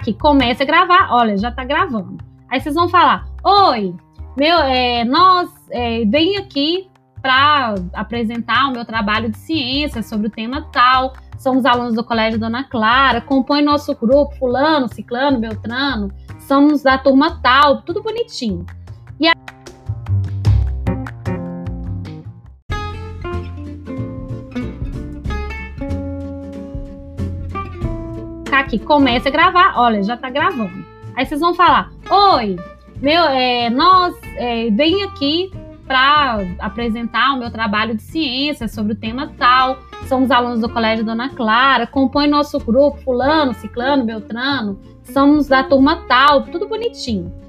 aqui, começa a gravar, olha, já tá gravando. Aí vocês vão falar: Oi, meu, é, nós é, vem aqui para apresentar o meu trabalho de ciência sobre o tema tal. Somos alunos do Colégio Dona Clara, compõe nosso grupo, fulano, ciclano, beltrano, somos da turma tal, tudo bonitinho. Aqui, começa a gravar, olha, já tá gravando. Aí vocês vão falar: Oi, meu, é, nós é, vem aqui para apresentar o meu trabalho de ciência sobre o tema tal. Somos alunos do Colégio Dona Clara, compõe nosso grupo, fulano, ciclano, beltrano, somos da turma tal, tudo bonitinho.